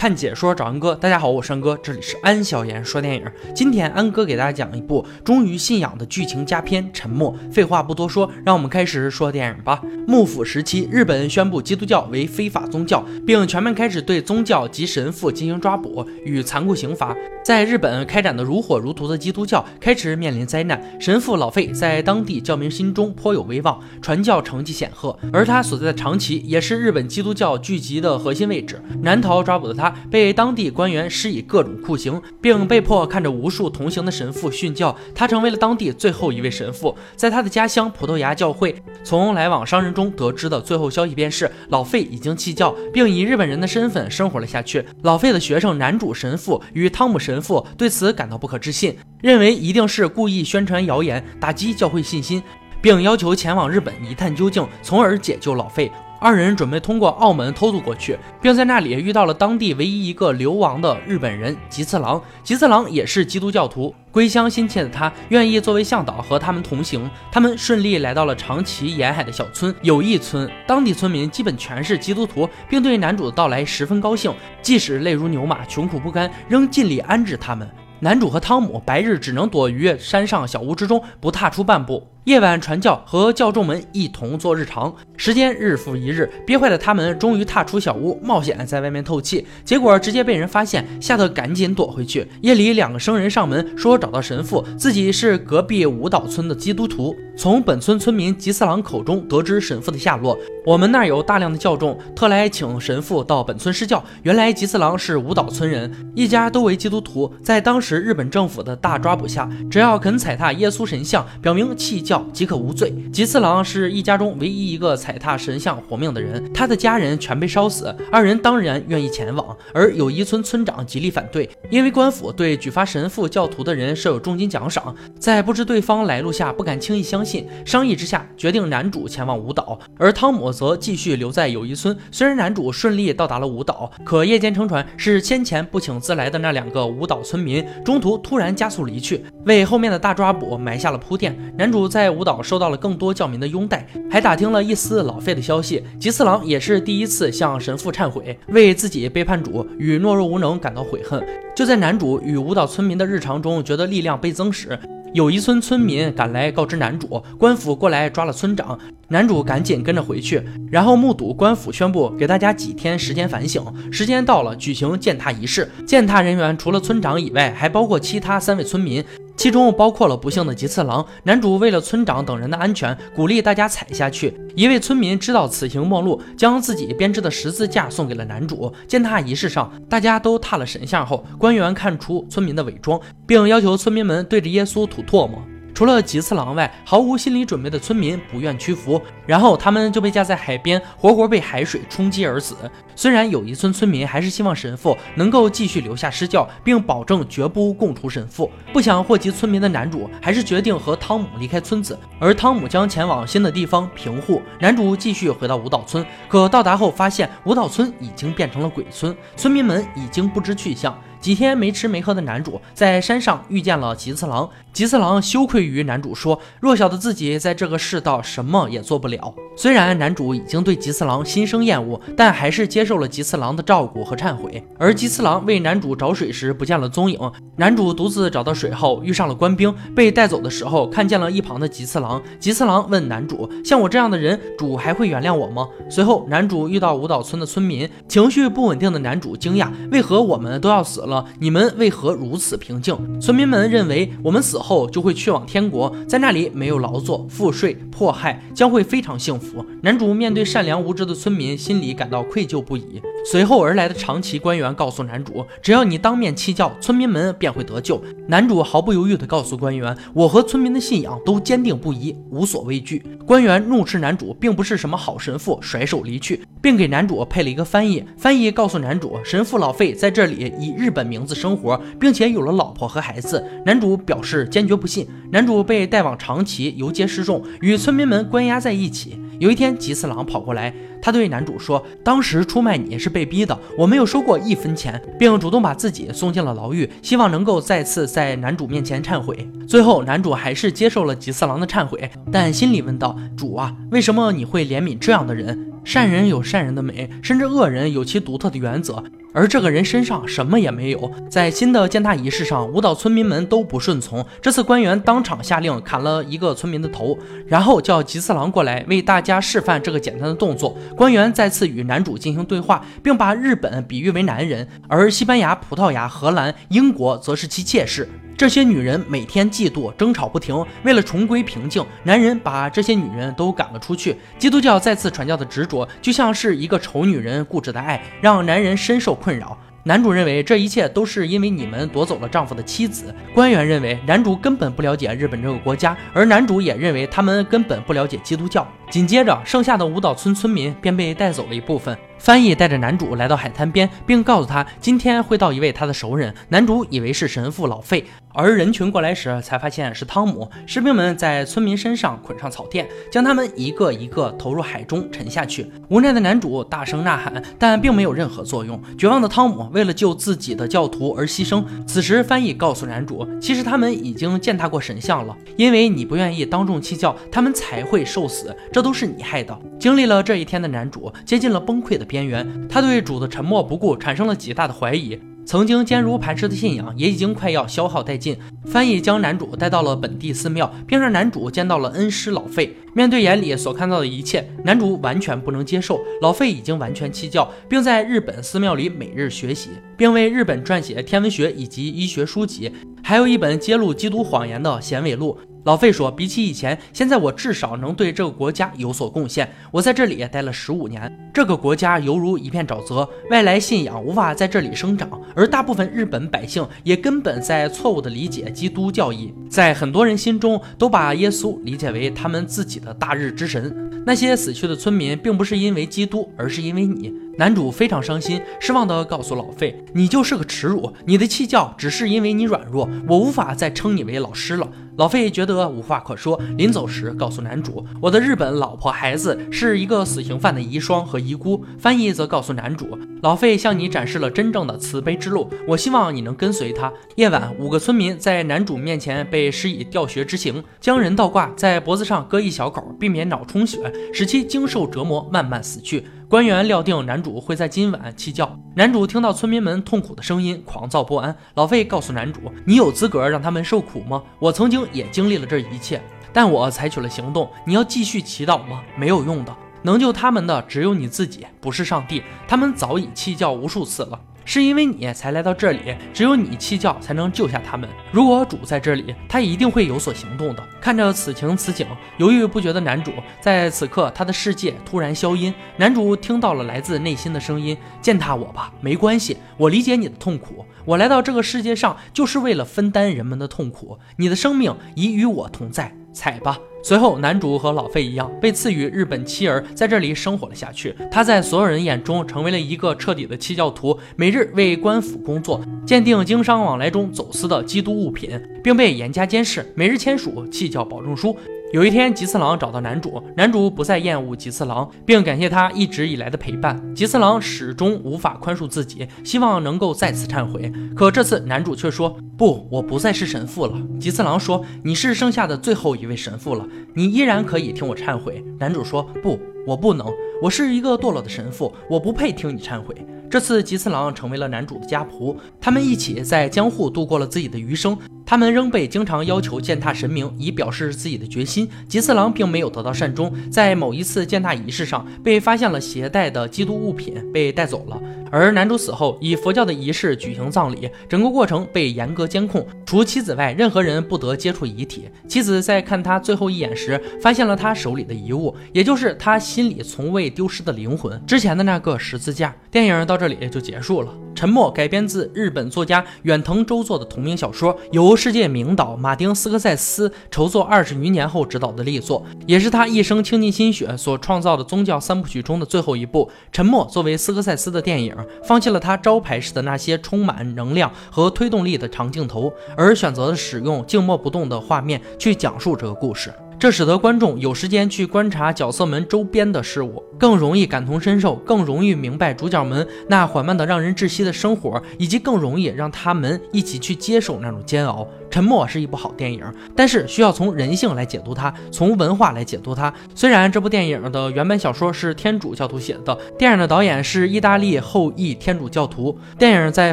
看解说找安哥，大家好，我是安哥，这里是安小言说电影。今天安哥给大家讲一部忠于信仰的剧情佳片《沉默》。废话不多说，让我们开始说电影吧。幕府时期，日本宣布基督教为非法宗教，并全面开始对宗教及神父进行抓捕与残酷刑罚。在日本开展的如火如荼的基督教开始面临灾难，神父老费在当地教民心中颇有威望，传教成绩显赫，而他所在的长崎也是日本基督教聚集的核心位置。难逃抓捕的他。被当地官员施以各种酷刑，并被迫看着无数同行的神父训教。他成为了当地最后一位神父。在他的家乡葡萄牙教会，从来往商人中得知的最后消息便是老费已经弃教，并以日本人的身份生活了下去。老费的学生男主神父与汤姆神父对此感到不可置信，认为一定是故意宣传谣言，打击教会信心，并要求前往日本一探究竟，从而解救老费。二人准备通过澳门偷渡过去，并在那里遇到了当地唯一一个流亡的日本人吉次郎。吉次郎也是基督教徒，归乡心切的他愿意作为向导和他们同行。他们顺利来到了长崎沿海的小村友谊村，当地村民基本全是基督徒，并对男主的到来十分高兴，即使泪如牛马、穷苦不堪，仍尽力安置他们。男主和汤姆白日只能躲于山上小屋之中，不踏出半步。夜晚传教和教众们一同做日常，时间日复一日，憋坏的他们终于踏出小屋，冒险在外面透气，结果直接被人发现，吓得赶紧躲回去。夜里，两个生人上门说找到神父，自己是隔壁舞蹈村的基督徒，从本村村民吉次郎口中得知神父的下落。我们那儿有大量的教众，特来请神父到本村施教。原来吉次郎是舞蹈村人，一家都为基督徒，在当时日本政府的大抓捕下，只要肯踩踏耶稣神像，表明弃教。即可无罪。吉次郎是一家中唯一一个踩踏神像活命的人，他的家人全被烧死。二人当然愿意前往，而友谊村村长极力反对，因为官府对举发神父教徒的人设有重金奖赏，在不知对方来路下不敢轻易相信。商议之下，决定男主前往舞蹈，而汤姆则继续留在友谊村。虽然男主顺利到达了舞蹈，可夜间乘船是先前不请自来的那两个舞蹈村民，中途突然加速离去，为后面的大抓捕埋下了铺垫。男主在。在舞蹈受到了更多教民的拥戴，还打听了一丝老费的消息。吉次郎也是第一次向神父忏悔，为自己背叛主与懦弱无能感到悔恨。就在男主与舞蹈村民的日常中，觉得力量倍增时，有一村村民赶来告知男主，官府过来抓了村长。男主赶紧跟着回去，然后目睹官府宣布给大家几天时间反省。时间到了，举行践踏仪式。践踏人员除了村长以外，还包括其他三位村民。其中包括了不幸的吉次郎。男主为了村长等人的安全，鼓励大家踩下去。一位村民知道此行末路，将自己编织的十字架送给了男主。践踏仪式上，大家都踏了神像后，官员看出村民的伪装，并要求村民们对着耶稣吐唾沫。除了吉次郎外，毫无心理准备的村民不愿屈服，然后他们就被架在海边，活活被海水冲击而死。虽然有一村村民还是希望神父能够继续留下施教，并保证绝不供出神父，不想祸及村民的男主还是决定和汤姆离开村子，而汤姆将前往新的地方平户。男主继续回到舞蹈村，可到达后发现舞蹈村已经变成了鬼村，村民们已经不知去向。几天没吃没喝的男主在山上遇见了吉次郎，吉次郎羞愧于男主说：“弱小的自己在这个世道什么也做不了。”虽然男主已经对吉次郎心生厌恶，但还是接受受了吉次郎的照顾和忏悔。而吉次郎为男主找水时不见了踪影，男主独自找到水后遇上了官兵，被带走的时候看见了一旁的吉次郎。吉次郎问男主：“像我这样的人，主还会原谅我吗？”随后，男主遇到舞蹈村的村民，情绪不稳定的男主惊讶：“为何我们都要死了？你们为何如此平静？”村民们认为我们死后就会去往天国，在那里没有劳作、赋税、迫害，将会非常幸福。男主面对善良无知的村民，心里感到愧疚不已。随后而来的长崎官员告诉男主，只要你当面弃教，村民们便会得救。男主毫不犹豫地告诉官员，我和村民的信仰都坚定不移，无所畏惧。官员怒斥男主并不是什么好神父，甩手离去，并给男主配了一个翻译。翻译告诉男主，神父老费在这里以日本名字生活，并且有了老婆和孩子。男主表示坚决不信。男主被带往长崎游街示众，与村民们关押在一起。有一天，吉次郎跑过来，他对男主说：“当时出卖你是被逼的，我没有收过一分钱，并主动把自己送进了牢狱，希望能够再次在男主面前忏悔。”最后，男主还是接受了吉次郎的忏悔，但心里问道：“主啊，为什么你会怜悯这样的人？”善人有善人的美，甚至恶人有其独特的原则。而这个人身上什么也没有。在新的践踏仪式上，舞蹈村民们都不顺从。这次官员当场下令砍了一个村民的头，然后叫吉次郎过来为大家示范这个简单的动作。官员再次与男主进行对话，并把日本比喻为男人，而西班牙、葡萄牙、荷兰、英国则是其妾室。这些女人每天嫉妒争吵不停，为了重归平静，男人把这些女人都赶了出去。基督教再次传教的执着，就像是一个丑女人固执的爱，让男人深受困扰。男主认为这一切都是因为你们夺走了丈夫的妻子。官员认为男主根本不了解日本这个国家，而男主也认为他们根本不了解基督教。紧接着，剩下的五岛村村民便被带走了一部分。翻译带着男主来到海滩边，并告诉他今天会到一位他的熟人。男主以为是神父老费，而人群过来时才发现是汤姆。士兵们在村民身上捆上草垫，将他们一个一个投入海中沉下去。无奈的男主大声呐喊，但并没有任何作用。绝望的汤姆为了救自己的教徒而牺牲。此时，翻译告诉男主，其实他们已经践踏过神像了，因为你不愿意当众弃教，他们才会受死。这都是你害的。经历了这一天的男主接近了崩溃的边缘，他对主的沉默不顾产生了极大的怀疑，曾经坚如磐石的信仰也已经快要消耗殆尽。翻译将男主带到了本地寺庙，并让男主见到了恩师老费。面对眼里所看到的一切，男主完全不能接受。老费已经完全弃教，并在日本寺庙里每日学习，并为日本撰写天文学以及医学书籍，还有一本揭露基督谎言的显伟录。老费说：“比起以前，现在我至少能对这个国家有所贡献。我在这里待了十五年，这个国家犹如一片沼泽，外来信仰无法在这里生长，而大部分日本百姓也根本在错误地理解基督教义，在很多人心中都把耶稣理解为他们自己的大日之神。那些死去的村民并不是因为基督，而是因为你。”男主非常伤心，失望地告诉老费：“你就是个耻辱，你的弃教只是因为你软弱，我无法再称你为老师了。”老费觉得无话可说，临走时告诉男主：“我的日本老婆孩子是一个死刑犯的遗孀和遗孤。”翻译则告诉男主：“老费向你展示了真正的慈悲之路，我希望你能跟随他。”夜晚，五个村民在男主面前被施以吊血之刑，将人倒挂在脖子上割一小口，避免脑充血，使其经受折磨慢慢死去。官员料定男主会在今晚弃教。男主听到村民们痛苦的声音，狂躁不安。老费告诉男主：“你有资格让他们受苦吗？我曾经也经历了这一切，但我采取了行动。你要继续祈祷吗？没有用的，能救他们的只有你自己，不是上帝。他们早已弃教无数次了。”是因为你才来到这里，只有你弃教才能救下他们。如果主在这里，他一定会有所行动的。看着此情此景，犹豫不决的男主，在此刻他的世界突然消音。男主听到了来自内心的声音：“践踏我吧，没关系，我理解你的痛苦。我来到这个世界上就是为了分担人们的痛苦。你的生命已与我同在，踩吧。”随后，男主和老费一样，被赐予日本妻儿，在这里生活了下去。他在所有人眼中成为了一个彻底的弃教徒，每日为官府工作，鉴定经商往来中走私的基督物品，并被严加监视，每日签署弃教保证书。有一天，吉次郎找到男主，男主不再厌恶吉次郎，并感谢他一直以来的陪伴。吉次郎始终无法宽恕自己，希望能够再次忏悔。可这次，男主却说：“不，我不再是神父了。”吉次郎说：“你是剩下的最后一位神父了，你依然可以听我忏悔。”男主说：“不，我不能，我是一个堕落的神父，我不配听你忏悔。”这次吉次郎成为了男主的家仆，他们一起在江户度过了自己的余生。他们仍被经常要求践踏神明，以表示自己的决心。吉次郎并没有得到善终，在某一次践踏仪式上被发现了携带的基督物品，被带走了。而男主死后，以佛教的仪式举行葬礼，整个过程被严格监控，除妻子外，任何人不得接触遗体。妻子在看他最后一眼时，发现了他手里的遗物，也就是他心里从未丢失的灵魂——之前的那个十字架。电影到这里就结束了。《沉默》改编自日本作家远藤周作的同名小说，由世界名导马丁斯科塞斯筹作二十余年后执导的力作，也是他一生倾尽心血所创造的宗教三部曲中的最后一部。《沉默》作为斯科塞斯的电影，放弃了他招牌式的那些充满能量和推动力的长镜头，而选择了使用静默不动的画面去讲述这个故事。这使得观众有时间去观察角色们周边的事物，更容易感同身受，更容易明白主角们那缓慢的让人窒息的生活，以及更容易让他们一起去接受那种煎熬。沉默是一部好电影，但是需要从人性来解读它，从文化来解读它。虽然这部电影的原版小说是天主教徒写的，电影的导演是意大利后裔天主教徒，电影在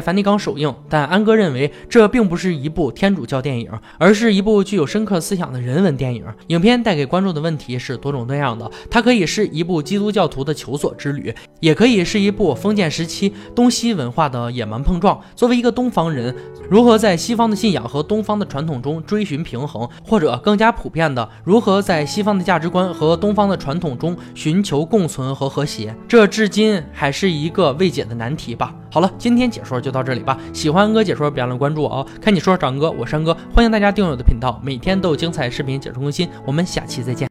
梵蒂冈首映，但安哥认为这并不是一部天主教电影，而是一部具有深刻思想的人文电影。影片带给观众的问题是多种多样的，它可以是一部基督教徒的求索之旅，也可以是一部封建时期东西文化的野蛮碰撞。作为一个东方人，如何在西方的信仰和东方的传统中追寻平衡，或者更加普遍的，如何在西方的价值观和东方的传统中寻求共存和和谐，这至今还是一个未解的难题吧。好了，今天解说就到这里吧。喜欢安哥解说，别忘了关注我哦。看你说，长哥，我是安哥，欢迎大家订阅我的频道，每天都有精彩视频解说更新。我们下期再见。